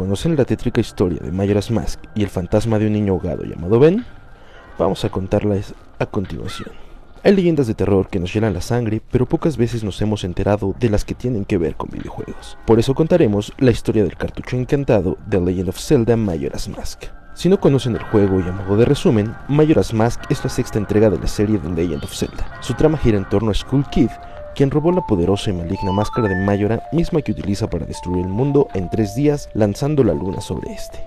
¿Conocen la tétrica historia de Majora's Mask y el fantasma de un niño ahogado llamado Ben? Vamos a contarles a continuación. Hay leyendas de terror que nos llenan la sangre, pero pocas veces nos hemos enterado de las que tienen que ver con videojuegos. Por eso contaremos la historia del cartucho encantado de Legend of Zelda Majora's Mask. Si no conocen el juego y a modo de resumen, Majora's Mask es la sexta entrega de la serie The Legend of Zelda. Su trama gira en torno a Skull Kid, quien robó la poderosa y maligna máscara de Majora, misma que utiliza para destruir el mundo en tres días lanzando la luna sobre este.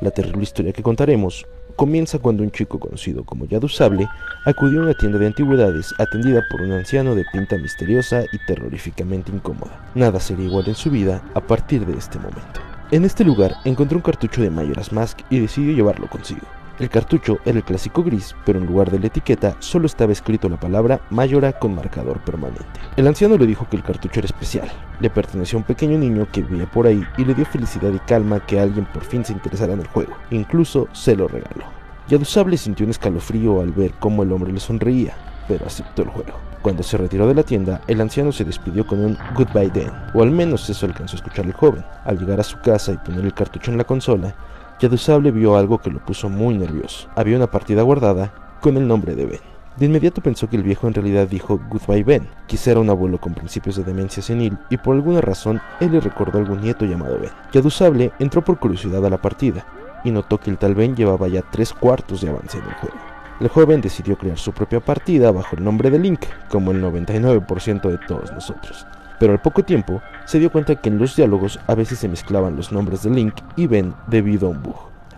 La terrible historia que contaremos comienza cuando un chico conocido como Yadusable acudió a una tienda de antigüedades atendida por un anciano de pinta misteriosa y terroríficamente incómoda. Nada sería igual en su vida a partir de este momento. En este lugar encontró un cartucho de Majora's Mask y decidió llevarlo consigo. El cartucho era el clásico gris, pero en lugar de la etiqueta solo estaba escrito la palabra Mayora con marcador permanente. El anciano le dijo que el cartucho era especial, le perteneció a un pequeño niño que vivía por ahí y le dio felicidad y calma que alguien por fin se interesara en el juego, incluso se lo regaló. Yadusable sintió un escalofrío al ver cómo el hombre le sonreía, pero aceptó el juego. Cuando se retiró de la tienda, el anciano se despidió con un goodbye then, o al menos eso alcanzó a escuchar el joven. Al llegar a su casa y poner el cartucho en la consola, Yadusable vio algo que lo puso muy nervioso. Había una partida guardada con el nombre de Ben. De inmediato pensó que el viejo en realidad dijo Goodbye Ben. Quizá era un abuelo con principios de demencia senil y por alguna razón él le recordó a algún nieto llamado Ben. Yadusable entró por curiosidad a la partida y notó que el tal Ben llevaba ya tres cuartos de avance en el juego. El joven decidió crear su propia partida bajo el nombre de Link, como el 99% de todos nosotros pero al poco tiempo se dio cuenta que en los diálogos a veces se mezclaban los nombres de Link y Ben debido a un bug.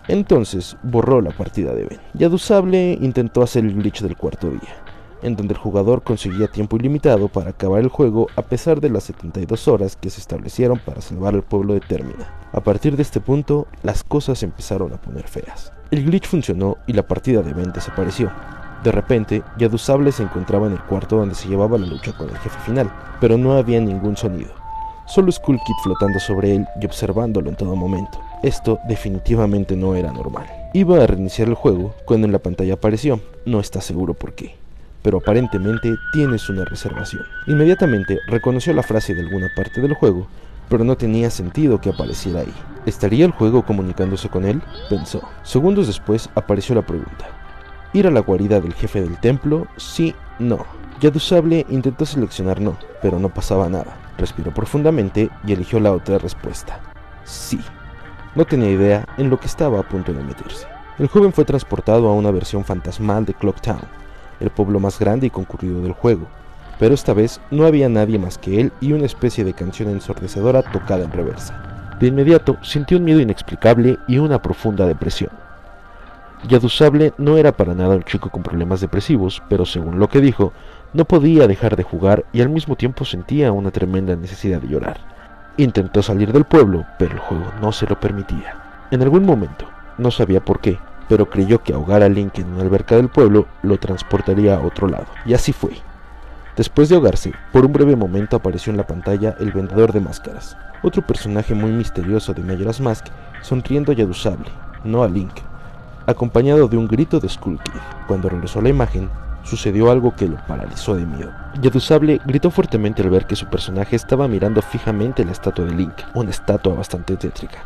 Entonces borró la partida de Ben. Yadusable intentó hacer el glitch del cuarto día, en donde el jugador conseguía tiempo ilimitado para acabar el juego a pesar de las 72 horas que se establecieron para salvar al pueblo de Termina. A partir de este punto, las cosas empezaron a poner feas. El glitch funcionó y la partida de Ben desapareció, de repente, Yadusable se encontraba en el cuarto donde se llevaba la lucha con el jefe final, pero no había ningún sonido. Solo Skull Kid flotando sobre él y observándolo en todo momento. Esto definitivamente no era normal. Iba a reiniciar el juego cuando en la pantalla apareció, no está seguro por qué, pero aparentemente tienes una reservación. Inmediatamente reconoció la frase de alguna parte del juego, pero no tenía sentido que apareciera ahí. ¿Estaría el juego comunicándose con él? Pensó. Segundos después apareció la pregunta. Ir a la guarida del jefe del templo, sí, no. Yadusable intentó seleccionar no, pero no pasaba nada. Respiró profundamente y eligió la otra respuesta. Sí. No tenía idea en lo que estaba a punto de meterse. El joven fue transportado a una versión fantasmal de Clock Town, el pueblo más grande y concurrido del juego, pero esta vez no había nadie más que él y una especie de canción ensordecedora tocada en reversa. De inmediato sintió un miedo inexplicable y una profunda depresión. Yadusable no era para nada un chico con problemas depresivos, pero según lo que dijo, no podía dejar de jugar y al mismo tiempo sentía una tremenda necesidad de llorar. Intentó salir del pueblo, pero el juego no se lo permitía. En algún momento, no sabía por qué, pero creyó que ahogar a Link en una alberca del pueblo lo transportaría a otro lado, y así fue. Después de ahogarse, por un breve momento apareció en la pantalla el vendedor de máscaras, otro personaje muy misterioso de Majora's Mask, sonriendo a Yadusable, no a Link, acompañado de un grito de Skull Kid. Cuando regresó a la imagen, sucedió algo que lo paralizó de miedo. Yadusable gritó fuertemente al ver que su personaje estaba mirando fijamente la estatua de Link, una estatua bastante tétrica.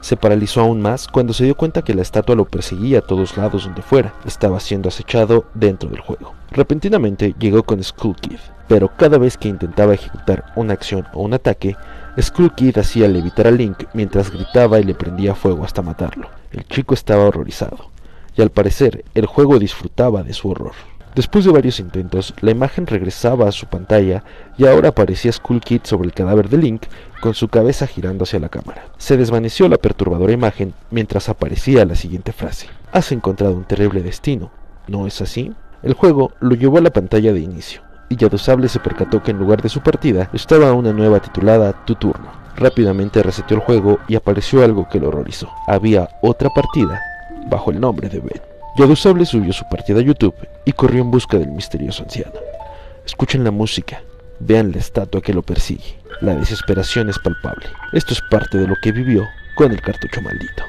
Se paralizó aún más cuando se dio cuenta que la estatua lo perseguía a todos lados donde fuera. Estaba siendo acechado dentro del juego. Repentinamente llegó con Skull Kid, pero cada vez que intentaba ejecutar una acción o un ataque, Skull Kid hacía levitar a Link mientras gritaba y le prendía fuego hasta matarlo. El chico estaba horrorizado, y al parecer el juego disfrutaba de su horror. Después de varios intentos, la imagen regresaba a su pantalla y ahora aparecía Skull Kid sobre el cadáver de Link con su cabeza girando hacia la cámara. Se desvaneció la perturbadora imagen mientras aparecía la siguiente frase. Has encontrado un terrible destino, ¿no es así? El juego lo llevó a la pantalla de inicio y Yadusable se percató que en lugar de su partida estaba una nueva titulada Tu turno. Rápidamente reseteó el juego y apareció algo que lo horrorizó. Había otra partida bajo el nombre de Ben. Yadusable subió su partida a YouTube y corrió en busca del misterioso anciano. Escuchen la música, vean la estatua que lo persigue. La desesperación es palpable. Esto es parte de lo que vivió con el cartucho maldito.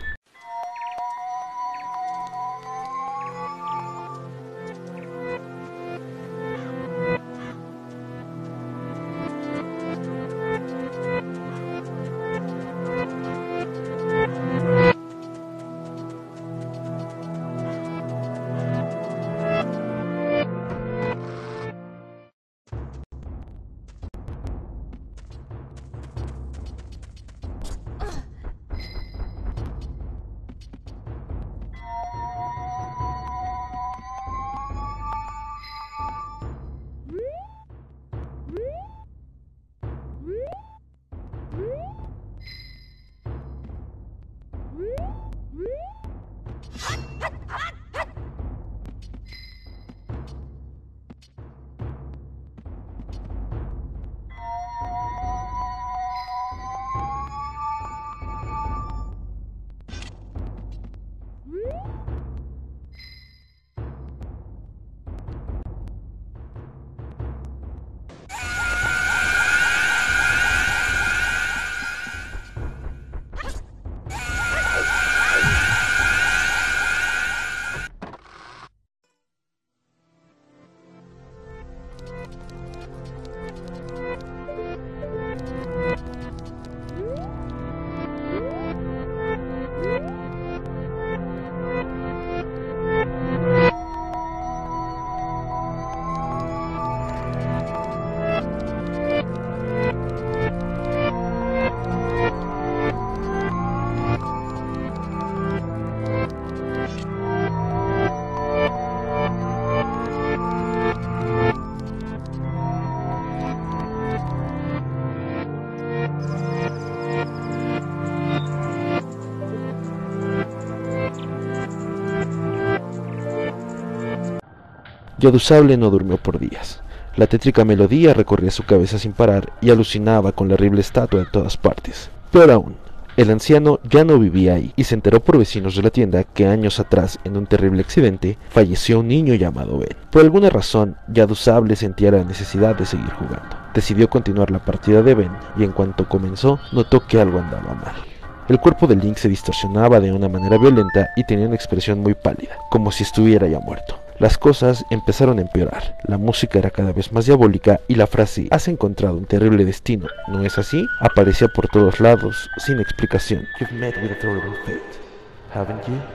Yadusable no durmió por días. La tétrica melodía recorría su cabeza sin parar y alucinaba con la horrible estatua de todas partes. Pero aún, el anciano ya no vivía ahí y se enteró por vecinos de la tienda que años atrás, en un terrible accidente, falleció un niño llamado Ben. Por alguna razón, Yadusable sentía la necesidad de seguir jugando. Decidió continuar la partida de Ben y en cuanto comenzó, notó que algo andaba mal. El cuerpo de Link se distorsionaba de una manera violenta y tenía una expresión muy pálida, como si estuviera ya muerto. Las cosas empezaron a empeorar, la música era cada vez más diabólica y la frase has encontrado un terrible destino, ¿no es así? aparecía por todos lados, sin explicación.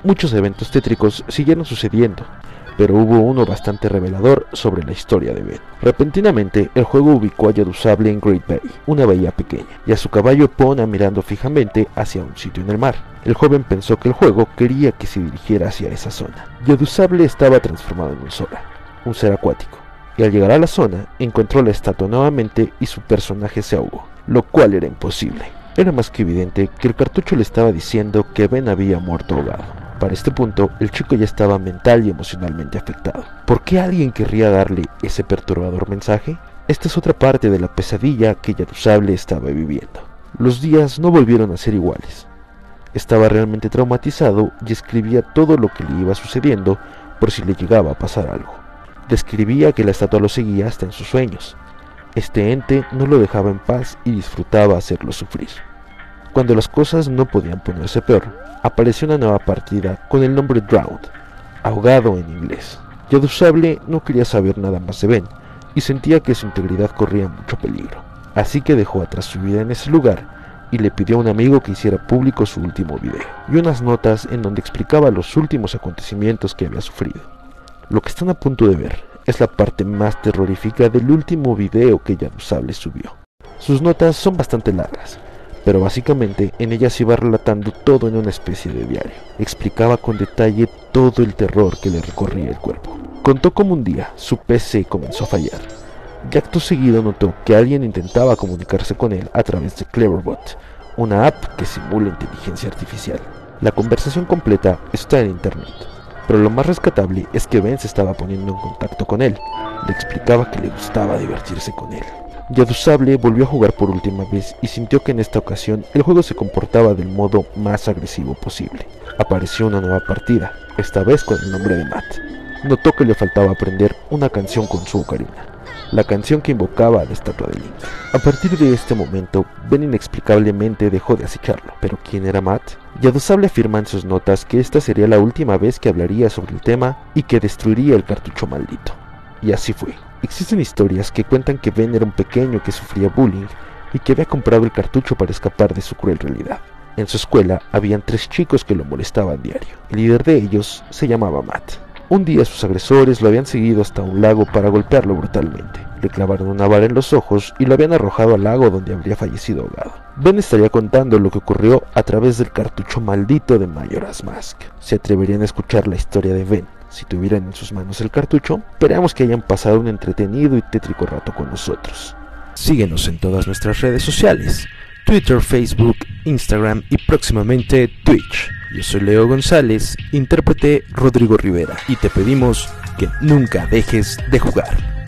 Muchos eventos tétricos siguieron sucediendo, pero hubo uno bastante revelador sobre la historia de Ben. Repentinamente, el juego ubicó a Yadusable en Great Bay, una bahía pequeña, y a su caballo Pona mirando fijamente hacia un sitio en el mar. El joven pensó que el juego quería que se dirigiera hacia esa zona. Yadusable estaba transformado en un Sora, un ser acuático, y al llegar a la zona encontró la estatua nuevamente y su personaje se ahogó, lo cual era imposible. Era más que evidente que el cartucho le estaba diciendo que Ben había muerto ahogado. Para este punto, el chico ya estaba mental y emocionalmente afectado. ¿Por qué alguien querría darle ese perturbador mensaje? Esta es otra parte de la pesadilla que Yadusable estaba viviendo. Los días no volvieron a ser iguales. Estaba realmente traumatizado y escribía todo lo que le iba sucediendo por si le llegaba a pasar algo. Describía que la estatua lo seguía hasta en sus sueños. Este ente no lo dejaba en paz y disfrutaba hacerlo sufrir. Cuando las cosas no podían ponerse peor, apareció una nueva partida con el nombre Drowned, ahogado en inglés. Yadusable no quería saber nada más de Ben y sentía que su integridad corría mucho peligro, así que dejó atrás su vida en ese lugar y le pidió a un amigo que hiciera público su último video y unas notas en donde explicaba los últimos acontecimientos que había sufrido. Lo que están a punto de ver es la parte más terrorífica del último video que Yadusable subió. Sus notas son bastante largas, pero básicamente en ellas iba relatando todo en una especie de diario. Explicaba con detalle todo el terror que le recorría el cuerpo. Contó cómo un día su PC comenzó a fallar y acto seguido notó que alguien intentaba comunicarse con él a través de Cleverbot, una app que simula inteligencia artificial. La conversación completa está en internet, pero lo más rescatable es que Ben se estaba poniendo en contacto con él. Le explicaba que le gustaba divertirse con él. Yadusable volvió a jugar por última vez y sintió que en esta ocasión el juego se comportaba del modo más agresivo posible. Apareció una nueva partida, esta vez con el nombre de Matt. Notó que le faltaba aprender una canción con su ocarina, la canción que invocaba a la estatua de Link. A partir de este momento, Ben inexplicablemente dejó de acecharlo. ¿Pero quién era Matt? Yadusable afirma en sus notas que esta sería la última vez que hablaría sobre el tema y que destruiría el cartucho maldito. Y así fue. Existen historias que cuentan que Ben era un pequeño que sufría bullying y que había comprado el cartucho para escapar de su cruel realidad. En su escuela habían tres chicos que lo molestaban diario. El líder de ellos se llamaba Matt. Un día sus agresores lo habían seguido hasta un lago para golpearlo brutalmente. Le clavaron una vara en los ojos y lo habían arrojado al lago donde habría fallecido ahogado. Ben estaría contando lo que ocurrió a través del cartucho maldito de Majora's Mask. ¿Se atreverían a escuchar la historia de Ben si tuvieran en sus manos el cartucho, esperamos que hayan pasado un entretenido y tétrico rato con nosotros. Síguenos en todas nuestras redes sociales, Twitter, Facebook, Instagram y próximamente Twitch. Yo soy Leo González, intérprete Rodrigo Rivera, y te pedimos que nunca dejes de jugar.